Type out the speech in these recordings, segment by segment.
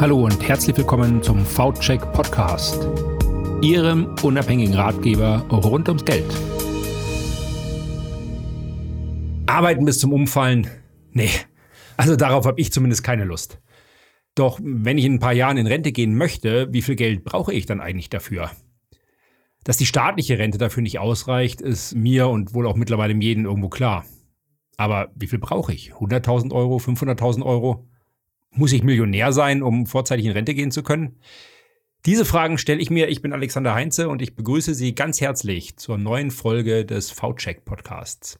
Hallo und herzlich willkommen zum V-Check Podcast, Ihrem unabhängigen Ratgeber rund ums Geld. Arbeiten bis zum Umfallen? Nee, also darauf habe ich zumindest keine Lust. Doch wenn ich in ein paar Jahren in Rente gehen möchte, wie viel Geld brauche ich dann eigentlich dafür? Dass die staatliche Rente dafür nicht ausreicht, ist mir und wohl auch mittlerweile jedem irgendwo klar. Aber wie viel brauche ich? 100.000 Euro, 500.000 Euro? Muss ich Millionär sein, um vorzeitig in Rente gehen zu können? Diese Fragen stelle ich mir. Ich bin Alexander Heinze und ich begrüße Sie ganz herzlich zur neuen Folge des V-Check Podcasts.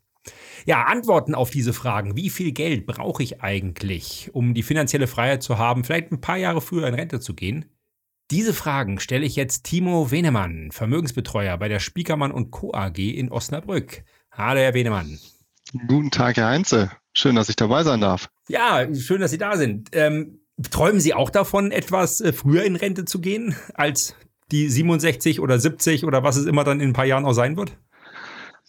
Ja, Antworten auf diese Fragen. Wie viel Geld brauche ich eigentlich, um die finanzielle Freiheit zu haben, vielleicht ein paar Jahre früher in Rente zu gehen? Diese Fragen stelle ich jetzt Timo Wenemann, Vermögensbetreuer bei der Spiekermann und Co. AG in Osnabrück. Hallo, Herr Wenemann. Guten Tag, Herr Heinze. Schön, dass ich dabei sein darf. Ja, schön, dass Sie da sind. Ähm, träumen Sie auch davon, etwas äh, früher in Rente zu gehen, als die 67 oder 70 oder was es immer dann in ein paar Jahren auch sein wird?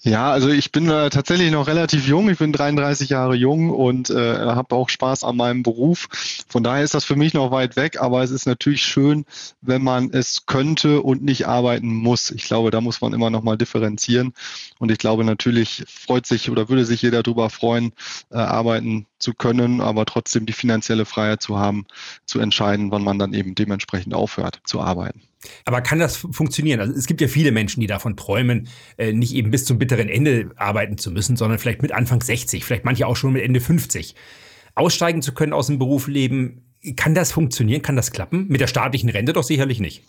Ja, also ich bin äh, tatsächlich noch relativ jung. Ich bin 33 Jahre jung und äh, habe auch Spaß an meinem Beruf. Von daher ist das für mich noch weit weg, aber es ist natürlich schön, wenn man es könnte und nicht arbeiten muss. Ich glaube, da muss man immer noch mal differenzieren. Und ich glaube, natürlich freut sich oder würde sich jeder darüber freuen, äh, arbeiten zu können, aber trotzdem die finanzielle Freiheit zu haben, zu entscheiden, wann man dann eben dementsprechend aufhört zu arbeiten. Aber kann das funktionieren? Also es gibt ja viele Menschen, die davon träumen, äh, nicht eben bis zum bitteren Ende arbeiten zu müssen, sondern vielleicht mit Anfang 60, vielleicht manche auch schon mit Ende 50. Aussteigen zu können aus dem Beruf leben, kann das funktionieren? Kann das klappen? Mit der staatlichen Rente doch sicherlich nicht.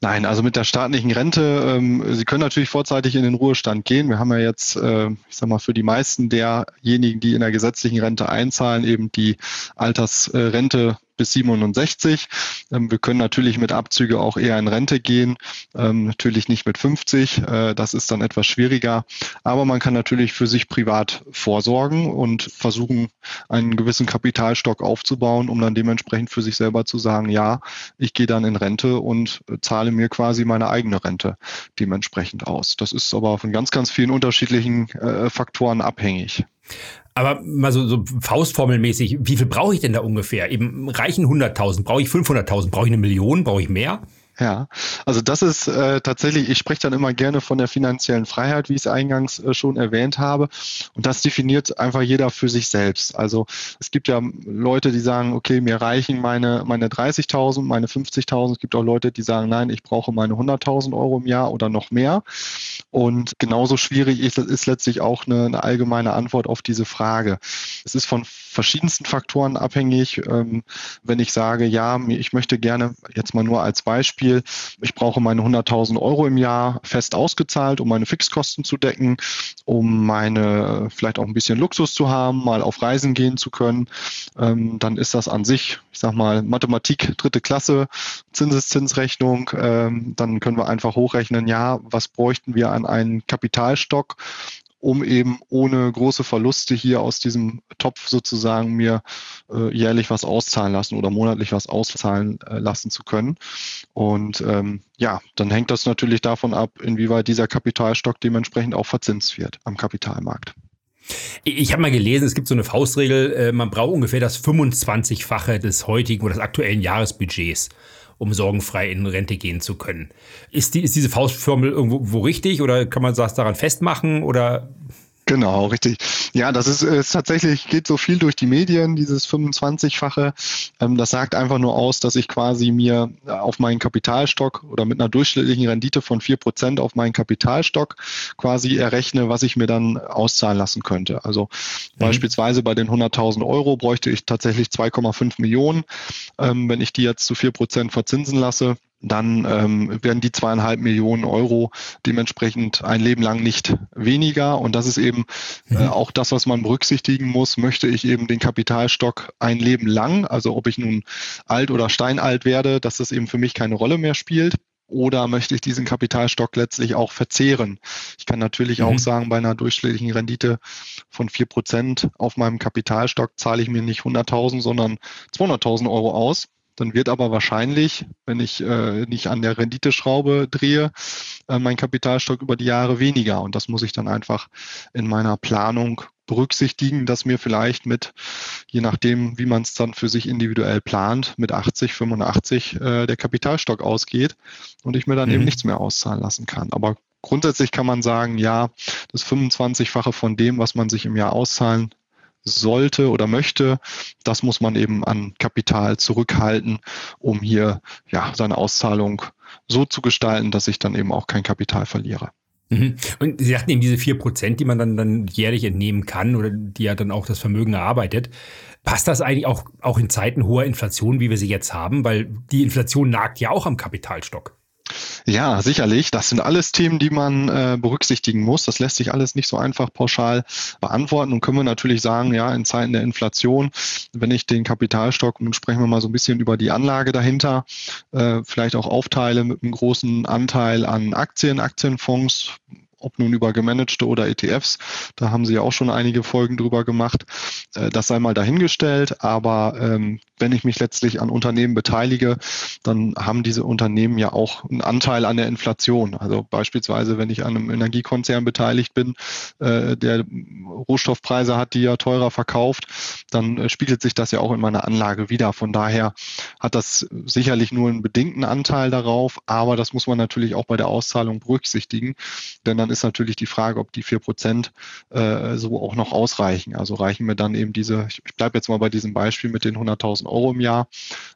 Nein, also mit der staatlichen Rente, ähm, Sie können natürlich vorzeitig in den Ruhestand gehen. Wir haben ja jetzt, äh, ich sag mal, für die meisten derjenigen, die in der gesetzlichen Rente einzahlen, eben die Altersrente bis 67. Ähm, wir können natürlich mit Abzüge auch eher in Rente gehen, ähm, natürlich nicht mit 50. Äh, das ist dann etwas schwieriger. Aber man kann natürlich für sich privat vorsorgen und versuchen, einen gewissen Kapitalstock aufzubauen, um dann dementsprechend für sich selber zu sagen, ja, ich gehe dann in Rente und zahle mir quasi meine eigene Rente dementsprechend aus. Das ist aber von ganz, ganz vielen unterschiedlichen äh, Faktoren abhängig. Aber mal so, so faustformelmäßig, wie viel brauche ich denn da ungefähr? Eben reichen 100.000, brauche ich 500.000, brauche ich eine Million, brauche ich mehr? Ja, also das ist äh, tatsächlich, ich spreche dann immer gerne von der finanziellen Freiheit, wie ich es eingangs äh, schon erwähnt habe. Und das definiert einfach jeder für sich selbst. Also es gibt ja Leute, die sagen, okay, mir reichen meine, meine 30.000, meine 50.000. Es gibt auch Leute, die sagen, nein, ich brauche meine 100.000 Euro im Jahr oder noch mehr. Und genauso schwierig ist, ist letztlich auch eine, eine allgemeine Antwort auf diese Frage. Es ist von verschiedensten Faktoren abhängig. Ähm, wenn ich sage, ja, ich möchte gerne jetzt mal nur als Beispiel, Beispiel, ich brauche meine 100.000 Euro im Jahr fest ausgezahlt, um meine Fixkosten zu decken, um meine vielleicht auch ein bisschen Luxus zu haben, mal auf Reisen gehen zu können, ähm, dann ist das an sich, ich sag mal, Mathematik dritte Klasse, Zinseszinsrechnung, ähm, dann können wir einfach hochrechnen, ja, was bräuchten wir an einen Kapitalstock, um eben ohne große Verluste hier aus diesem Topf sozusagen mir äh, jährlich was auszahlen lassen oder monatlich was auszahlen äh, lassen zu können. Und ähm, ja, dann hängt das natürlich davon ab, inwieweit dieser Kapitalstock dementsprechend auch verzinst wird am Kapitalmarkt. Ich habe mal gelesen, es gibt so eine Faustregel, äh, man braucht ungefähr das 25-fache des heutigen oder des aktuellen Jahresbudgets um sorgenfrei in Rente gehen zu können. Ist, die, ist diese Faustformel irgendwo richtig oder kann man das daran festmachen oder Genau, richtig. Ja, das ist, ist tatsächlich, geht so viel durch die Medien, dieses 25-fache. Ähm, das sagt einfach nur aus, dass ich quasi mir äh, auf meinen Kapitalstock oder mit einer durchschnittlichen Rendite von vier Prozent auf meinen Kapitalstock quasi errechne, was ich mir dann auszahlen lassen könnte. Also mhm. beispielsweise bei den 100.000 Euro bräuchte ich tatsächlich 2,5 Millionen. Ähm, wenn ich die jetzt zu vier Prozent verzinsen lasse, dann ähm, werden die zweieinhalb Millionen Euro dementsprechend ein Leben lang nicht weniger. Und das ist eben äh, mhm. auch das, was man berücksichtigen muss. Möchte ich eben den Kapitalstock ein Leben lang, also ob ich nun alt oder steinalt werde, dass das eben für mich keine Rolle mehr spielt. Oder möchte ich diesen Kapitalstock letztlich auch verzehren? Ich kann natürlich mhm. auch sagen, bei einer durchschnittlichen Rendite von vier Prozent auf meinem Kapitalstock zahle ich mir nicht 100.000, sondern 200.000 Euro aus Dann wird aber wahrscheinlich, wenn ich äh, nicht an der Renditeschraube drehe, äh, mein Kapitalstock über die Jahre weniger. Und das muss ich dann einfach in meiner Planung berücksichtigen, dass mir vielleicht mit, je nachdem, wie man es dann für sich individuell plant, mit 80, 85 äh, der Kapitalstock ausgeht und ich mir dann mhm. eben nichts mehr auszahlen lassen kann. Aber grundsätzlich kann man sagen, ja, das 25-fache von dem, was man sich im Jahr auszahlen sollte oder möchte, das muss man eben an Kapital zurückhalten, um hier ja seine Auszahlung so zu gestalten, dass ich dann eben auch kein Kapital verliere. Mhm. Und Sie sagten eben diese vier Prozent, die man dann, dann jährlich entnehmen kann oder die ja dann auch das Vermögen erarbeitet. Passt das eigentlich auch, auch in Zeiten hoher Inflation, wie wir sie jetzt haben? Weil die Inflation nagt ja auch am Kapitalstock. Ja, sicherlich. Das sind alles Themen, die man äh, berücksichtigen muss. Das lässt sich alles nicht so einfach pauschal beantworten. Und können wir natürlich sagen, ja, in Zeiten der Inflation, wenn ich den Kapitalstock, nun sprechen wir mal so ein bisschen über die Anlage dahinter, äh, vielleicht auch aufteile mit einem großen Anteil an Aktien, Aktienfonds, ob nun über gemanagte oder ETFs. Da haben Sie ja auch schon einige Folgen drüber gemacht. Äh, das sei mal dahingestellt. Aber ähm, wenn ich mich letztlich an Unternehmen beteilige, dann haben diese Unternehmen ja auch einen Anteil an der Inflation. Also beispielsweise, wenn ich an einem Energiekonzern beteiligt bin, äh, der Rohstoffpreise hat, die ja teurer verkauft, dann äh, spiegelt sich das ja auch in meiner Anlage wieder. Von daher hat das sicherlich nur einen bedingten Anteil darauf, aber das muss man natürlich auch bei der Auszahlung berücksichtigen, denn dann ist natürlich die Frage, ob die vier Prozent äh, so auch noch ausreichen. Also reichen mir dann eben diese, ich bleibe jetzt mal bei diesem Beispiel mit den 100.000 Euro im Jahr,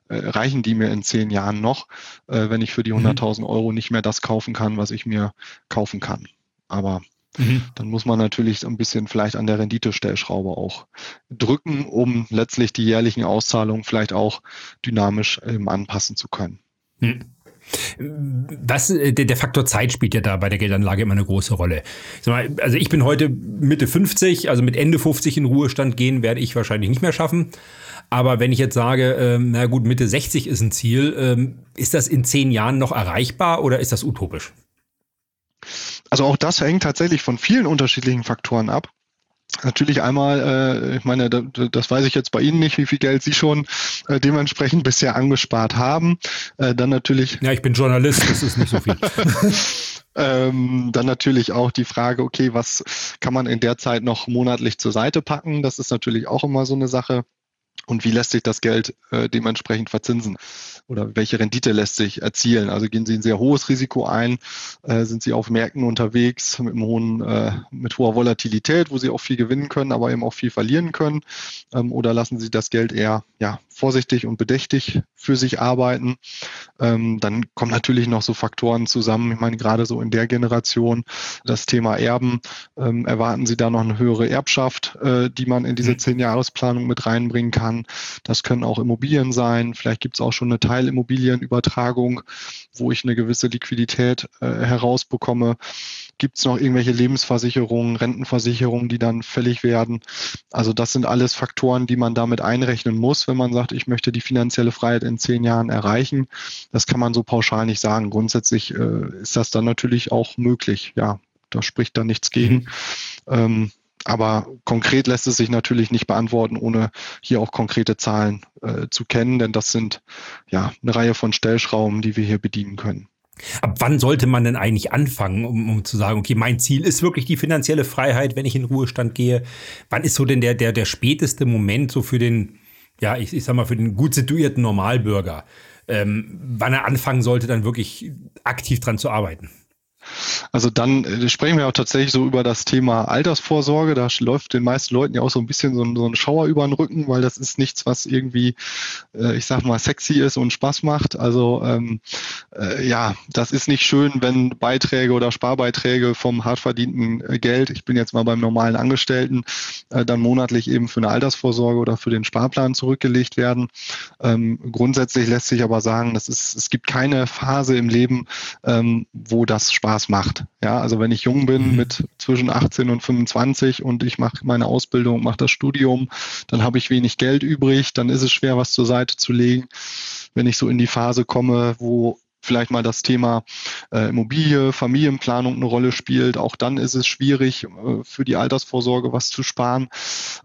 äh, reichen die mir in zehn Jahren noch, äh, wenn ich für die 100.000 mhm. Euro nicht mehr das kaufen kann, was ich mir kaufen kann. Aber Mhm. Dann muss man natürlich ein bisschen vielleicht an der Renditestellschraube auch drücken, um letztlich die jährlichen Auszahlungen vielleicht auch dynamisch ähm, anpassen zu können. Mhm. Was, äh, der Faktor Zeit spielt ja da bei der Geldanlage immer eine große Rolle. Also ich bin heute Mitte 50, also mit Ende 50 in Ruhestand gehen werde ich wahrscheinlich nicht mehr schaffen. Aber wenn ich jetzt sage, ähm, na gut, Mitte 60 ist ein Ziel, ähm, ist das in zehn Jahren noch erreichbar oder ist das utopisch? Also auch das hängt tatsächlich von vielen unterschiedlichen Faktoren ab. Natürlich einmal, äh, ich meine, das weiß ich jetzt bei Ihnen nicht, wie viel Geld Sie schon äh, dementsprechend bisher angespart haben. Äh, dann natürlich. Ja, ich bin Journalist, das ist nicht so viel. ähm, dann natürlich auch die Frage, okay, was kann man in der Zeit noch monatlich zur Seite packen? Das ist natürlich auch immer so eine Sache und wie lässt sich das Geld äh, dementsprechend verzinsen oder welche Rendite lässt sich erzielen. Also gehen Sie ein sehr hohes Risiko ein, äh, sind Sie auf Märkten unterwegs mit, einem hohen, äh, mit hoher Volatilität, wo Sie auch viel gewinnen können, aber eben auch viel verlieren können ähm, oder lassen Sie das Geld eher ja, vorsichtig und bedächtig für sich arbeiten. Ähm, dann kommen natürlich noch so Faktoren zusammen. Ich meine, gerade so in der Generation, das Thema Erben, ähm, erwarten Sie da noch eine höhere Erbschaft, äh, die man in diese mhm. Zehn-Jahres-Planung mit reinbringen kann. Das können auch Immobilien sein. Vielleicht gibt es auch schon eine Teilimmobilienübertragung, wo ich eine gewisse Liquidität äh, herausbekomme. Gibt es noch irgendwelche Lebensversicherungen, Rentenversicherungen, die dann fällig werden? Also das sind alles Faktoren, die man damit einrechnen muss, wenn man sagt, ich möchte die finanzielle Freiheit in zehn Jahren erreichen. Das kann man so pauschal nicht sagen. Grundsätzlich äh, ist das dann natürlich auch möglich. Ja, da spricht dann nichts gegen. Mhm. Ähm, aber konkret lässt es sich natürlich nicht beantworten, ohne hier auch konkrete Zahlen äh, zu kennen, denn das sind ja eine Reihe von Stellschrauben, die wir hier bedienen können. Ab wann sollte man denn eigentlich anfangen, um, um, zu sagen, okay, mein Ziel ist wirklich die finanzielle Freiheit, wenn ich in Ruhestand gehe? Wann ist so denn der, der, der späteste Moment so für den, ja, ich, ich sag mal, für den gut situierten Normalbürger, ähm, wann er anfangen sollte, dann wirklich aktiv dran zu arbeiten? Also dann äh, sprechen wir auch tatsächlich so über das Thema Altersvorsorge. Da läuft den meisten Leuten ja auch so ein bisschen so ein, so ein Schauer über den Rücken, weil das ist nichts, was irgendwie, äh, ich sag mal, sexy ist und Spaß macht. Also ähm, äh, ja, das ist nicht schön, wenn Beiträge oder Sparbeiträge vom hart verdienten äh, Geld, ich bin jetzt mal beim normalen Angestellten, äh, dann monatlich eben für eine Altersvorsorge oder für den Sparplan zurückgelegt werden. Ähm, grundsätzlich lässt sich aber sagen, dass es, es gibt keine Phase im Leben, ähm, wo das Spaß Spaß macht. Ja, also wenn ich jung bin mhm. mit zwischen 18 und 25 und ich mache meine Ausbildung, mache das Studium, dann habe ich wenig Geld übrig, dann ist es schwer, was zur Seite zu legen. Wenn ich so in die Phase komme, wo vielleicht mal das Thema äh, Immobilie, Familienplanung eine Rolle spielt. Auch dann ist es schwierig, äh, für die Altersvorsorge was zu sparen.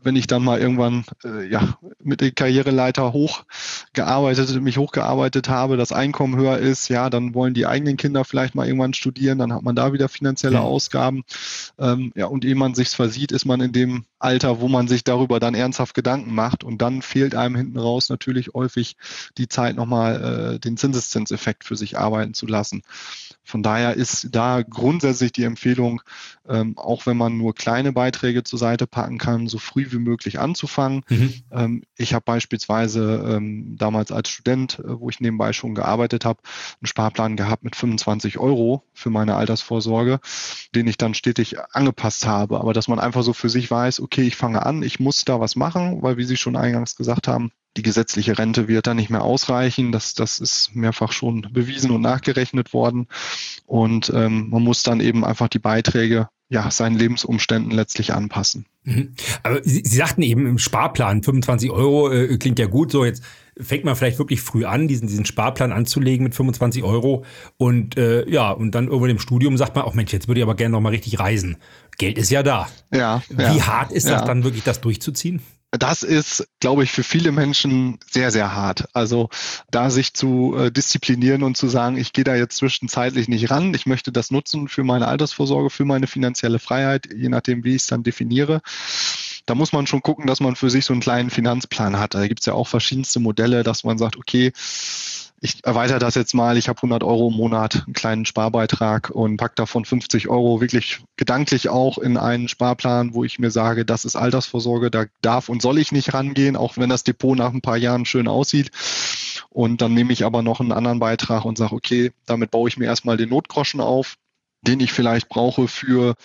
Wenn ich dann mal irgendwann äh, ja, mit der Karriereleiter hoch gearbeitet, mich hochgearbeitet habe, das Einkommen höher ist, ja, dann wollen die eigenen Kinder vielleicht mal irgendwann studieren, dann hat man da wieder finanzielle mhm. Ausgaben. Ähm, ja, und ehe man sich versieht, ist man in dem Alter, wo man sich darüber dann ernsthaft Gedanken macht. Und dann fehlt einem hinten raus natürlich häufig die Zeit, nochmal äh, den Zinseszinseffekt für sich arbeiten zu lassen. Von daher ist da grundsätzlich die Empfehlung, ähm, auch wenn man nur kleine Beiträge zur Seite packen kann, so früh wie möglich anzufangen. Mhm. Ähm, ich habe beispielsweise ähm, damals als Student, äh, wo ich nebenbei schon gearbeitet habe, einen Sparplan gehabt mit 25 Euro für meine Altersvorsorge, den ich dann stetig angepasst habe. Aber dass man einfach so für sich weiß, okay, ich fange an, ich muss da was machen, weil wie Sie schon eingangs gesagt haben, die gesetzliche Rente wird dann nicht mehr ausreichen. Das, das ist mehrfach schon bewiesen und nachgerechnet worden. Und ähm, man muss dann eben einfach die Beiträge ja, seinen Lebensumständen letztlich anpassen. Mhm. Aber Sie, Sie, sagten eben im Sparplan 25 Euro äh, klingt ja gut. So jetzt fängt man vielleicht wirklich früh an, diesen, diesen Sparplan anzulegen mit 25 Euro und äh, ja und dann irgendwann im Studium sagt man auch Mensch, jetzt würde ich aber gerne noch mal richtig reisen. Geld ist ja da. Ja. Wie ja, hart ist ja. das dann wirklich, das durchzuziehen? Das ist, glaube ich, für viele Menschen sehr, sehr hart. Also da sich zu äh, disziplinieren und zu sagen, ich gehe da jetzt zwischenzeitlich nicht ran, ich möchte das nutzen für meine Altersvorsorge, für meine finanzielle Freiheit, je nachdem, wie ich es dann definiere. Da muss man schon gucken, dass man für sich so einen kleinen Finanzplan hat. Da gibt es ja auch verschiedenste Modelle, dass man sagt, okay, ich erweitere das jetzt mal, ich habe 100 Euro im Monat, einen kleinen Sparbeitrag und packe davon 50 Euro wirklich gedanklich auch in einen Sparplan, wo ich mir sage, das ist Altersvorsorge, da darf und soll ich nicht rangehen, auch wenn das Depot nach ein paar Jahren schön aussieht. Und dann nehme ich aber noch einen anderen Beitrag und sage, okay, damit baue ich mir erstmal den Notgroschen auf, den ich vielleicht brauche für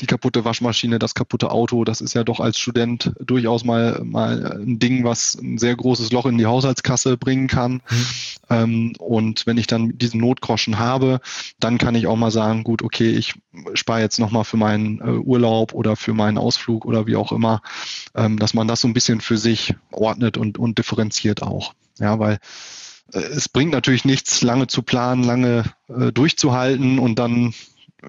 die kaputte Waschmaschine, das kaputte Auto, das ist ja doch als Student durchaus mal, mal ein Ding, was ein sehr großes Loch in die Haushaltskasse bringen kann. Mhm. Ähm, und wenn ich dann diesen Notgroschen habe, dann kann ich auch mal sagen, gut, okay, ich spare jetzt nochmal für meinen äh, Urlaub oder für meinen Ausflug oder wie auch immer, ähm, dass man das so ein bisschen für sich ordnet und, und differenziert auch. Ja, weil äh, es bringt natürlich nichts, lange zu planen, lange äh, durchzuhalten und dann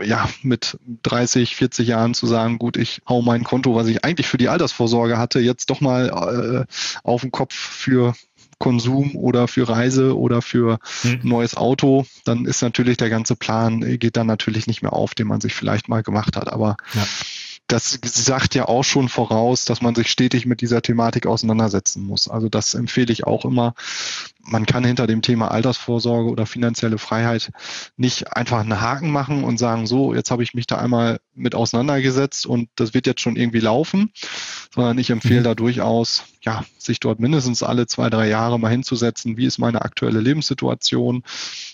ja, mit 30, 40 Jahren zu sagen, gut, ich hau mein Konto, was ich eigentlich für die Altersvorsorge hatte, jetzt doch mal äh, auf den Kopf für Konsum oder für Reise oder für hm. neues Auto, dann ist natürlich der ganze Plan, äh, geht dann natürlich nicht mehr auf, den man sich vielleicht mal gemacht hat. Aber ja. Das sagt ja auch schon voraus, dass man sich stetig mit dieser Thematik auseinandersetzen muss. Also das empfehle ich auch immer, man kann hinter dem Thema Altersvorsorge oder finanzielle Freiheit nicht einfach einen Haken machen und sagen, so, jetzt habe ich mich da einmal mit auseinandergesetzt und das wird jetzt schon irgendwie laufen, sondern ich empfehle mhm. da durchaus, ja, sich dort mindestens alle zwei, drei Jahre mal hinzusetzen. Wie ist meine aktuelle Lebenssituation?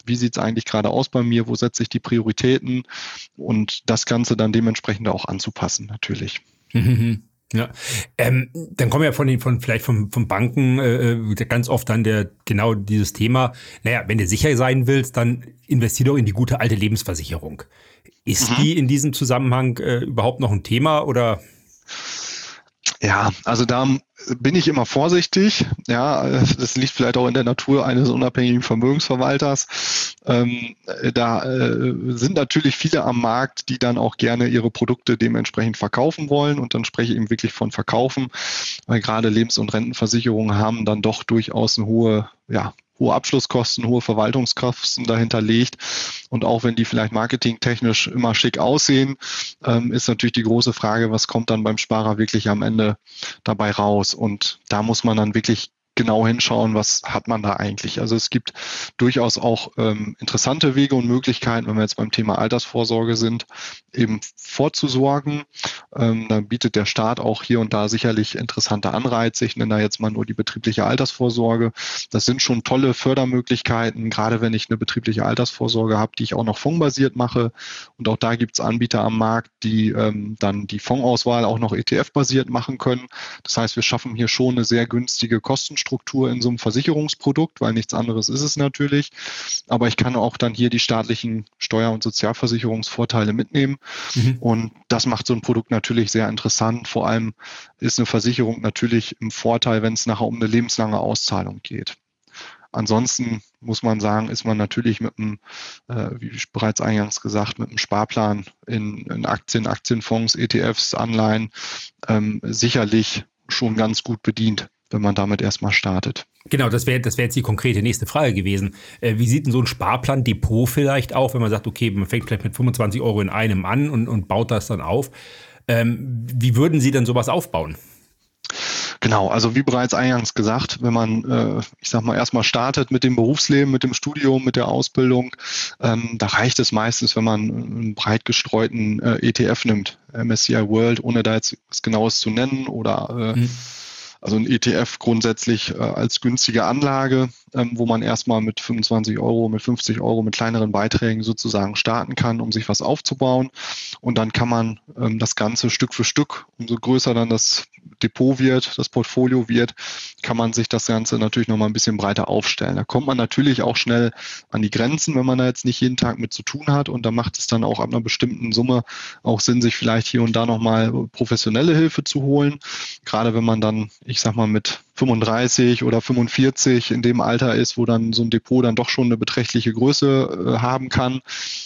Wie sieht es eigentlich gerade aus bei mir? Wo setze ich die Prioritäten? Und das Ganze dann dementsprechend auch anzupassen, natürlich. Mhm. Ja, ähm, dann kommen ja von den, von vielleicht von, von Banken äh, äh, ganz oft dann der genau dieses Thema. Naja, wenn du sicher sein willst, dann investier doch in die gute alte Lebensversicherung. Ist mhm. die in diesem Zusammenhang äh, überhaupt noch ein Thema oder? Ja, also da bin ich immer vorsichtig. Ja, das liegt vielleicht auch in der Natur eines unabhängigen Vermögensverwalters. Ähm, da äh, sind natürlich viele am Markt, die dann auch gerne ihre Produkte dementsprechend verkaufen wollen. Und dann spreche ich eben wirklich von Verkaufen, weil gerade Lebens- und Rentenversicherungen haben dann doch durchaus eine hohe ja, hohe Abschlusskosten, hohe Verwaltungskosten dahinter legt. Und auch wenn die vielleicht marketingtechnisch immer schick aussehen, ähm, ist natürlich die große Frage, was kommt dann beim Sparer wirklich am Ende dabei raus? Und da muss man dann wirklich genau hinschauen, was hat man da eigentlich. Also es gibt durchaus auch ähm, interessante Wege und Möglichkeiten, wenn wir jetzt beim Thema Altersvorsorge sind, eben vorzusorgen. Ähm, da bietet der Staat auch hier und da sicherlich interessante Anreize. Ich nenne da jetzt mal nur die betriebliche Altersvorsorge. Das sind schon tolle Fördermöglichkeiten, gerade wenn ich eine betriebliche Altersvorsorge habe, die ich auch noch fondbasiert mache. Und auch da gibt es Anbieter am Markt, die ähm, dann die Fondsauswahl auch noch ETF-basiert machen können. Das heißt, wir schaffen hier schon eine sehr günstige Kosten Kostenstruktur in so einem Versicherungsprodukt, weil nichts anderes ist es natürlich. Aber ich kann auch dann hier die staatlichen Steuer- und Sozialversicherungsvorteile mitnehmen. Mhm. Und das macht so ein Produkt natürlich sehr interessant. Vor allem ist eine Versicherung natürlich im Vorteil, wenn es nachher um eine lebenslange Auszahlung geht. Ansonsten muss man sagen, ist man natürlich mit einem, äh, wie bereits eingangs gesagt, mit einem Sparplan in, in Aktien, Aktienfonds, ETFs, Anleihen ähm, sicherlich schon ganz gut bedient wenn man damit erstmal startet. Genau, das wäre das wär jetzt die konkrete nächste Frage gewesen. Äh, wie sieht denn so ein Sparplan Depot vielleicht auch, wenn man sagt, okay, man fängt vielleicht mit 25 Euro in einem an und, und baut das dann auf? Ähm, wie würden Sie denn sowas aufbauen? Genau, also wie bereits eingangs gesagt, wenn man, äh, ich sag mal, erstmal startet mit dem Berufsleben, mit dem Studium, mit der Ausbildung, ähm, da reicht es meistens, wenn man einen breit gestreuten äh, ETF nimmt, MSCI World, ohne da jetzt was Genaues zu nennen oder äh, mhm also ein ETF grundsätzlich äh, als günstige Anlage, ähm, wo man erstmal mit 25 Euro, mit 50 Euro, mit kleineren Beiträgen sozusagen starten kann, um sich was aufzubauen. Und dann kann man ähm, das Ganze Stück für Stück, umso größer dann das Depot wird, das Portfolio wird, kann man sich das Ganze natürlich nochmal ein bisschen breiter aufstellen. Da kommt man natürlich auch schnell an die Grenzen, wenn man da jetzt nicht jeden Tag mit zu tun hat. Und da macht es dann auch ab einer bestimmten Summe auch Sinn, sich vielleicht hier und da nochmal professionelle Hilfe zu holen. Gerade wenn man dann, ich sag mal, mit 35 oder 45 in dem Alter ist, wo dann so ein Depot dann doch schon eine beträchtliche Größe äh, haben kann,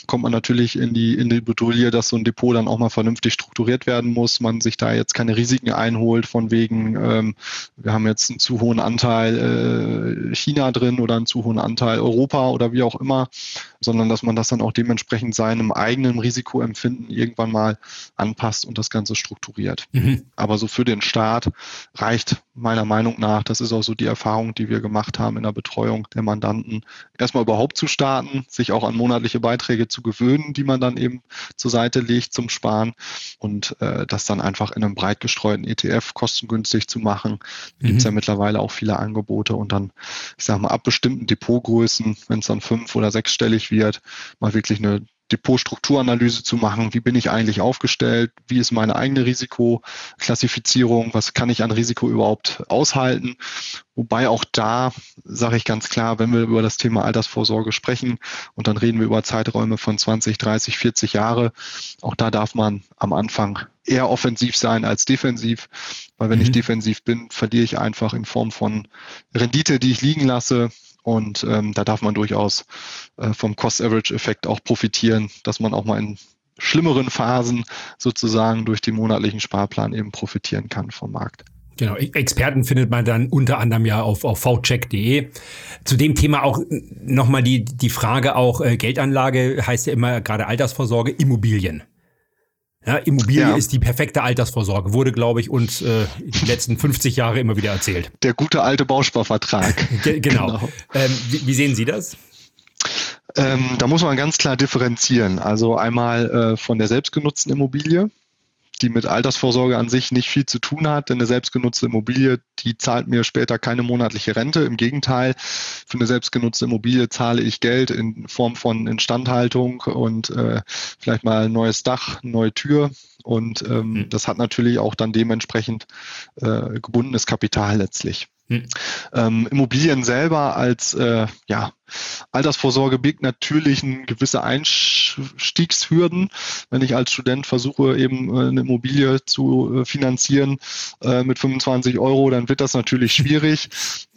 kommt man natürlich in die, in die Bedouille, dass so ein Depot dann auch mal vernünftig strukturiert werden muss, man sich da jetzt keine Risiken einholt von wegen, ähm, wir haben jetzt einen zu hohen Anteil äh, China drin oder einen zu hohen Anteil Europa oder wie auch immer, sondern dass man das dann auch dementsprechend seinem eigenen Risikoempfinden irgendwann mal anpasst und das Ganze strukturiert. Mhm. Aber so für den Start reicht meiner Meinung nach, das ist auch so die Erfahrung, die wir gemacht haben in der Betreuung der Mandanten, erstmal überhaupt zu starten, sich auch an monatliche Beiträge zu gewöhnen, die man dann eben zur Seite legt zum Sparen und äh, das dann einfach in einem breit gestreuten ETF kostengünstig zu machen. Mhm. Gibt es ja mittlerweile auch viele Angebote und dann, ich sage mal, ab bestimmten Depotgrößen, wenn es dann fünf- oder sechsstellig wird, mal wirklich eine Depotstrukturanalyse zu machen. Wie bin ich eigentlich aufgestellt? Wie ist meine eigene Risikoklassifizierung? Was kann ich an Risiko überhaupt aushalten? Wobei auch da sage ich ganz klar, wenn wir über das Thema Altersvorsorge sprechen und dann reden wir über Zeiträume von 20, 30, 40 Jahre, auch da darf man am Anfang eher offensiv sein als defensiv, weil wenn mhm. ich defensiv bin, verliere ich einfach in Form von Rendite, die ich liegen lasse, und ähm, da darf man durchaus äh, vom Cost-Average-Effekt auch profitieren, dass man auch mal in schlimmeren Phasen sozusagen durch den monatlichen Sparplan eben profitieren kann vom Markt. Genau, e- Experten findet man dann unter anderem ja auf, auf vcheck.de. Zu dem Thema auch nochmal die, die Frage auch, äh, Geldanlage heißt ja immer gerade Altersvorsorge, Immobilien. Ja, Immobilie ja. ist die perfekte Altersvorsorge, wurde, glaube ich, uns äh, die letzten 50 Jahre immer wieder erzählt. Der gute alte Bausparvertrag. genau. genau. Ähm, wie, wie, sehen Sie das? Ähm, da muss man ganz klar differenzieren. Also einmal äh, von der selbstgenutzten Immobilie die mit Altersvorsorge an sich nicht viel zu tun hat, denn eine selbstgenutzte Immobilie, die zahlt mir später keine monatliche Rente. Im Gegenteil, für eine selbstgenutzte Immobilie zahle ich Geld in Form von Instandhaltung und äh, vielleicht mal ein neues Dach, eine neue Tür. Und ähm, mhm. das hat natürlich auch dann dementsprechend äh, gebundenes Kapital letztlich. Hm. Ähm, Immobilien selber als äh, ja, Altersvorsorge birgt natürlich eine gewisse Einstiegshürden. Wenn ich als Student versuche, eben äh, eine Immobilie zu äh, finanzieren äh, mit 25 Euro, dann wird das natürlich schwierig.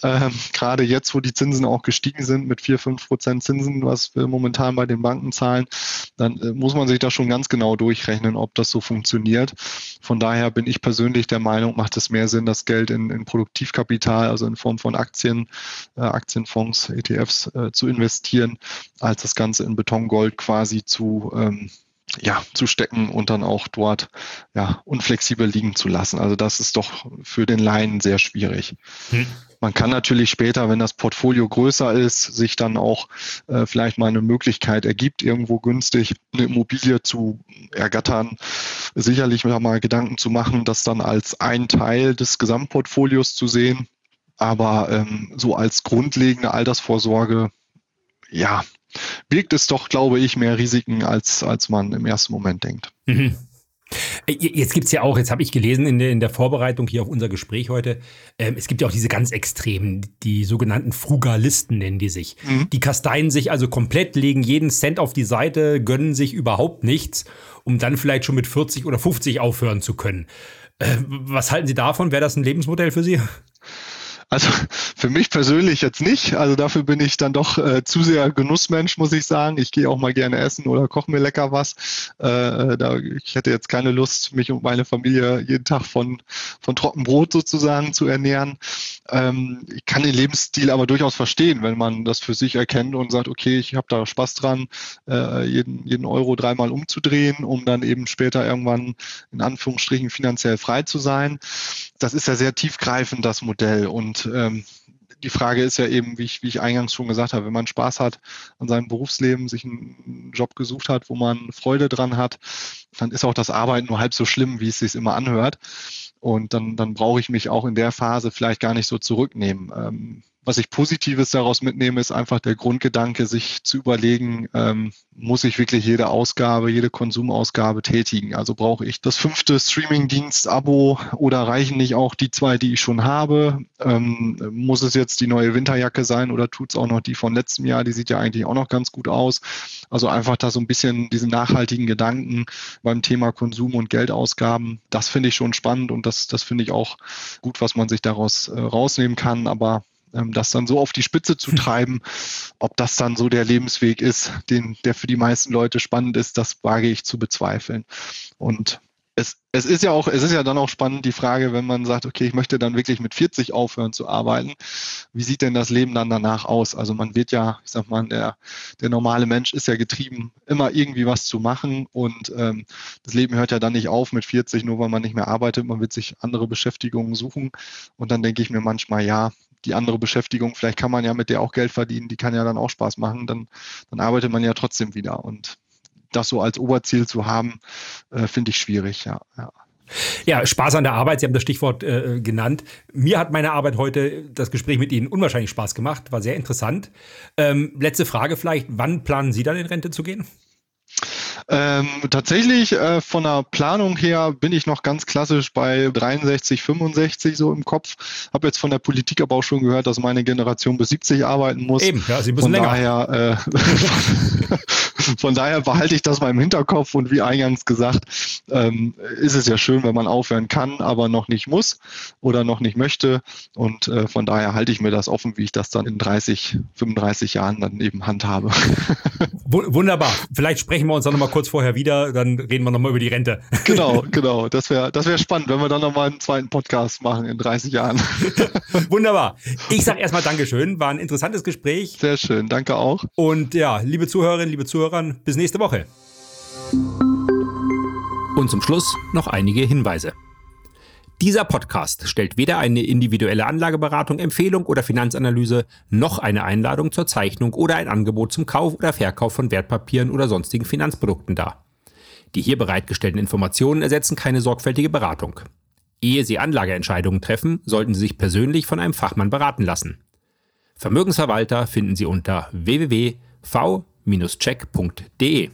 ähm, gerade jetzt, wo die Zinsen auch gestiegen sind mit 4, 5 Prozent Zinsen, was wir momentan bei den Banken zahlen, dann äh, muss man sich da schon ganz genau durchrechnen, ob das so funktioniert. Von daher bin ich persönlich der Meinung, macht es mehr Sinn, das Geld in, in Produktivkapital, also in Form von Aktien, äh, Aktienfonds, ETFs äh, zu investieren, als das Ganze in Betongold quasi zu ähm, ja, zu stecken und dann auch dort ja, unflexibel liegen zu lassen. Also das ist doch für den Laien sehr schwierig. Hm. Man kann natürlich später, wenn das Portfolio größer ist, sich dann auch äh, vielleicht mal eine Möglichkeit ergibt, irgendwo günstig eine Immobilie zu ergattern, sicherlich mal Gedanken zu machen, das dann als ein Teil des Gesamtportfolios zu sehen. Aber ähm, so als grundlegende Altersvorsorge, ja, birgt es doch, glaube ich, mehr Risiken, als, als man im ersten Moment denkt. Mhm. Äh, jetzt gibt es ja auch, jetzt habe ich gelesen in der, in der Vorbereitung hier auf unser Gespräch heute, ähm, es gibt ja auch diese ganz Extremen, die sogenannten Frugalisten nennen die sich. Mhm. Die kasteien sich also komplett, legen jeden Cent auf die Seite, gönnen sich überhaupt nichts, um dann vielleicht schon mit 40 oder 50 aufhören zu können. Äh, was halten Sie davon? Wäre das ein Lebensmodell für Sie? Also für mich persönlich jetzt nicht. Also dafür bin ich dann doch äh, zu sehr Genussmensch, muss ich sagen. Ich gehe auch mal gerne essen oder koche mir lecker was. Äh, da, ich hätte jetzt keine Lust, mich und meine Familie jeden Tag von, von Trockenbrot sozusagen zu ernähren. Ähm, ich kann den Lebensstil aber durchaus verstehen, wenn man das für sich erkennt und sagt, okay, ich habe da Spaß dran, äh, jeden, jeden Euro dreimal umzudrehen, um dann eben später irgendwann in Anführungsstrichen finanziell frei zu sein. Das ist ja sehr tiefgreifend, das Modell. Und ähm, die Frage ist ja eben, wie ich, wie ich eingangs schon gesagt habe, wenn man Spaß hat an seinem Berufsleben, sich einen Job gesucht hat, wo man Freude dran hat, dann ist auch das Arbeiten nur halb so schlimm, wie es sich immer anhört. Und dann, dann brauche ich mich auch in der Phase vielleicht gar nicht so zurücknehmen. Ähm, was ich Positives daraus mitnehme, ist einfach der Grundgedanke, sich zu überlegen, ähm, muss ich wirklich jede Ausgabe, jede Konsumausgabe tätigen? Also brauche ich das fünfte Streaming-Dienst-Abo oder reichen nicht auch die zwei, die ich schon habe? Ähm, muss es jetzt die neue Winterjacke sein oder tut es auch noch die von letztem Jahr? Die sieht ja eigentlich auch noch ganz gut aus. Also einfach da so ein bisschen diesen nachhaltigen Gedanken beim Thema Konsum und Geldausgaben, das finde ich schon spannend und das, das finde ich auch gut, was man sich daraus äh, rausnehmen kann. Aber das dann so auf die Spitze zu treiben, ob das dann so der Lebensweg ist, den, der für die meisten Leute spannend ist, das wage ich zu bezweifeln. Und es, es ist ja auch, es ist ja dann auch spannend die Frage, wenn man sagt, okay, ich möchte dann wirklich mit 40 aufhören zu arbeiten. Wie sieht denn das Leben dann danach aus? Also man wird ja, ich sag mal, der, der normale Mensch ist ja getrieben, immer irgendwie was zu machen und ähm, das Leben hört ja dann nicht auf mit 40, nur weil man nicht mehr arbeitet. Man wird sich andere Beschäftigungen suchen und dann denke ich mir manchmal, ja, die andere Beschäftigung, vielleicht kann man ja mit der auch Geld verdienen, die kann ja dann auch Spaß machen, dann, dann arbeitet man ja trotzdem wieder. Und das so als Oberziel zu haben, äh, finde ich schwierig, ja. ja. Ja, Spaß an der Arbeit, Sie haben das Stichwort äh, genannt. Mir hat meine Arbeit heute, das Gespräch mit Ihnen, unwahrscheinlich Spaß gemacht, war sehr interessant. Ähm, letzte Frage vielleicht, wann planen Sie dann in Rente zu gehen? Ähm, tatsächlich äh, von der Planung her bin ich noch ganz klassisch bei 63, 65 so im Kopf. Habe jetzt von der Politik aber auch schon gehört, dass meine Generation bis 70 arbeiten muss. Eben, ja, Sie müssen von länger. Daher, äh, von daher behalte ich das mal im Hinterkopf und wie eingangs gesagt, ähm, ist es ja schön, wenn man aufhören kann, aber noch nicht muss oder noch nicht möchte. Und äh, von daher halte ich mir das offen, wie ich das dann in 30, 35 Jahren dann eben handhabe. Wunderbar. Vielleicht sprechen wir uns dann nochmal kurz vorher wieder, dann reden wir nochmal über die Rente. Genau, genau. Das wäre das wär spannend, wenn wir dann nochmal einen zweiten Podcast machen in 30 Jahren. Wunderbar. Ich sage erstmal Dankeschön. War ein interessantes Gespräch. Sehr schön. Danke auch. Und ja, liebe Zuhörerinnen, liebe Zuhörer, bis nächste Woche. Und zum Schluss noch einige Hinweise. Dieser Podcast stellt weder eine individuelle Anlageberatung, Empfehlung oder Finanzanalyse noch eine Einladung zur Zeichnung oder ein Angebot zum Kauf oder Verkauf von Wertpapieren oder sonstigen Finanzprodukten dar. Die hier bereitgestellten Informationen ersetzen keine sorgfältige Beratung. Ehe Sie Anlageentscheidungen treffen, sollten Sie sich persönlich von einem Fachmann beraten lassen. Vermögensverwalter finden Sie unter www.v-check.de.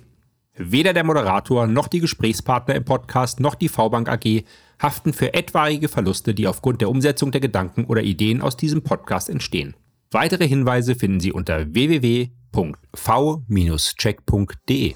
Weder der Moderator noch die Gesprächspartner im Podcast noch die V-Bank AG haften für etwaige Verluste, die aufgrund der Umsetzung der Gedanken oder Ideen aus diesem Podcast entstehen. Weitere Hinweise finden Sie unter www.v-check.de.